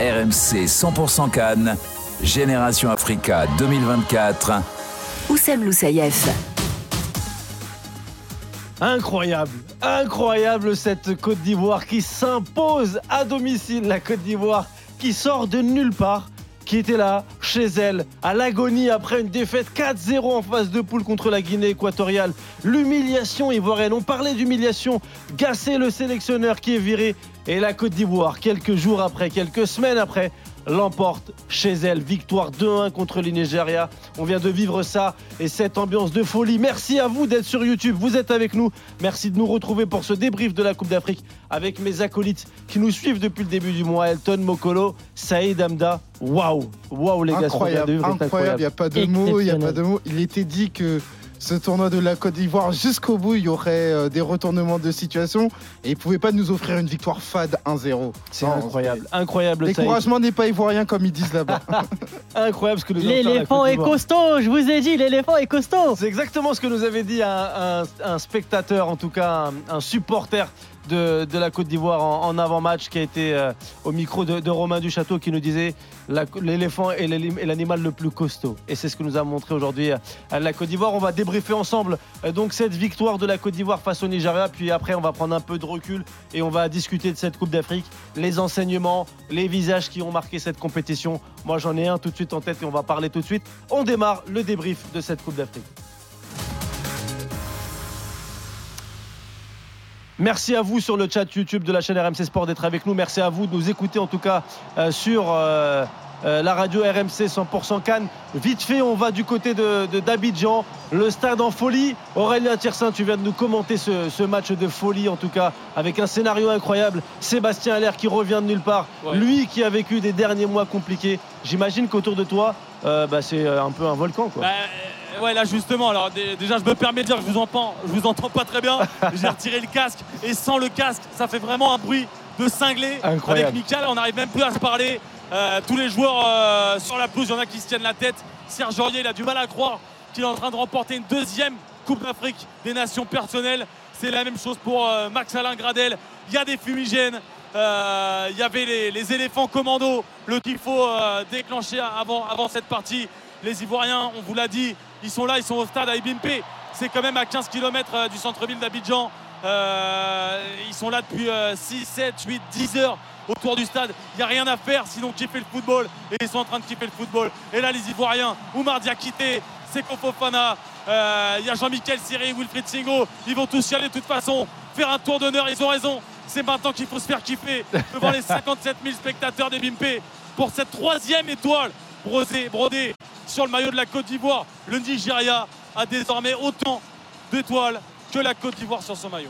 RMC 100% Cannes, Génération Africa 2024. Oussem Loussaïef. Incroyable, incroyable cette Côte d'Ivoire qui s'impose à domicile. La Côte d'Ivoire qui sort de nulle part, qui était là, chez elle, à l'agonie après une défaite 4-0 en phase de poule contre la Guinée équatoriale. L'humiliation ivoirienne, on parlait d'humiliation. Gassé le sélectionneur qui est viré. Et la Côte d'Ivoire, quelques jours après, quelques semaines après, l'emporte chez elle. Victoire 2-1 contre le Nigeria. On vient de vivre ça et cette ambiance de folie. Merci à vous d'être sur YouTube. Vous êtes avec nous. Merci de nous retrouver pour ce débrief de la Coupe d'Afrique avec mes acolytes qui nous suivent depuis le début du mois. Elton Mokolo, Saïd Amda. Waouh, waouh les gars, incroyable, incroyable. Il n'y a pas de mots, il n'y a pas de mots. Il était dit que ce tournoi de la Côte d'Ivoire jusqu'au bout, il y aurait euh, des retournements de situation et il ne pouvait pas nous offrir une victoire fade 1-0. C'est incroyable, incroyable. L'écouragement n'est pas ivoirien comme ils disent là-bas. incroyable ce que nous L'éléphant est costaud, je vous ai dit, l'éléphant est costaud. C'est exactement ce que nous avait dit un, spectateur, en tout cas un supporter de, la Côte d'Ivoire en, avant-match qui a été euh, au micro de, Romain Duchâteau qui nous disait l'éléphant est l'animal le plus costaud. Et c'est ce que nous a montré aujourd'hui euh, la Côte d'Ivoire. On va débriefer ensemble euh, donc cette victoire de la Côte d'Ivoire face au Nigeria. Puis après, on va prendre un peu de recul et on va discuter de cette Coupe d'Afrique, les enseignements, les visages qui ont marqué cette compétition. Moi, j'en ai un tout de suite en tête et on va parler tout de suite. On démarre le débrief de cette Coupe d'Afrique. Merci à vous sur le chat YouTube de la chaîne RMC Sport d'être avec nous. Merci à vous de nous écouter en tout cas euh, sur euh, euh, la radio RMC 100% Cannes. Vite fait, on va du côté de, d'Abidjan. Le stade en folie. Aurélien Tiersin, tu viens de nous commenter ce, match de folie en tout cas avec un scénario incroyable. Sébastien Allaire qui revient de nulle part. Lui qui a vécu des derniers mois compliqués. J'imagine qu'autour de toi, bah, c'est un peu un volcan. Quoi. Bah, ouais, là justement, alors déjà je me permets de dire que je vous entends, je vous entends pas très bien. J'ai retiré le casque et sans le casque, ça fait vraiment un bruit de cinglé avec Michael. On n'arrive même plus à se parler. Euh, tous les joueurs euh, sur la pelouse, il y en a qui se tiennent la tête. Serge Aurier, il a du mal à croire qu'il est en train de remporter une deuxième Coupe d'Afrique des Nations personnelles. C'est la même chose pour euh, Max Alain Gradel. Il y a des fumigènes. il y avait les, éléphants commando, le qu'il faut déclencher avant, avant cette partie. Les Ivoiriens, on vous l'a dit, ils sont là, ils sont au stade à Ibimpe. C'est quand même à 15 km euh, du centre-ville d'Abidjan. Euh, ils sont là depuis 6, 7, 8, 10 heures autour du stade. Il n'y a rien à faire sinon kiffer le football. Et ils sont en train de kiffer le football. Et là, les Ivoiriens, Oumar Diakité, Seko Fofana, euh, il y a Jean-Michel Siri, Wilfried Singo. Ils vont tous y aller de toute façon. Faire un tour d'honneur, ils ont raison. C'est maintenant qu'il faut se faire kiffer devant les 57 000 spectateurs des Bimpe pour cette troisième étoile brodée sur le maillot de la Côte d'Ivoire. Le Nigeria a désormais autant d'étoiles que la Côte d'Ivoire sur son maillot.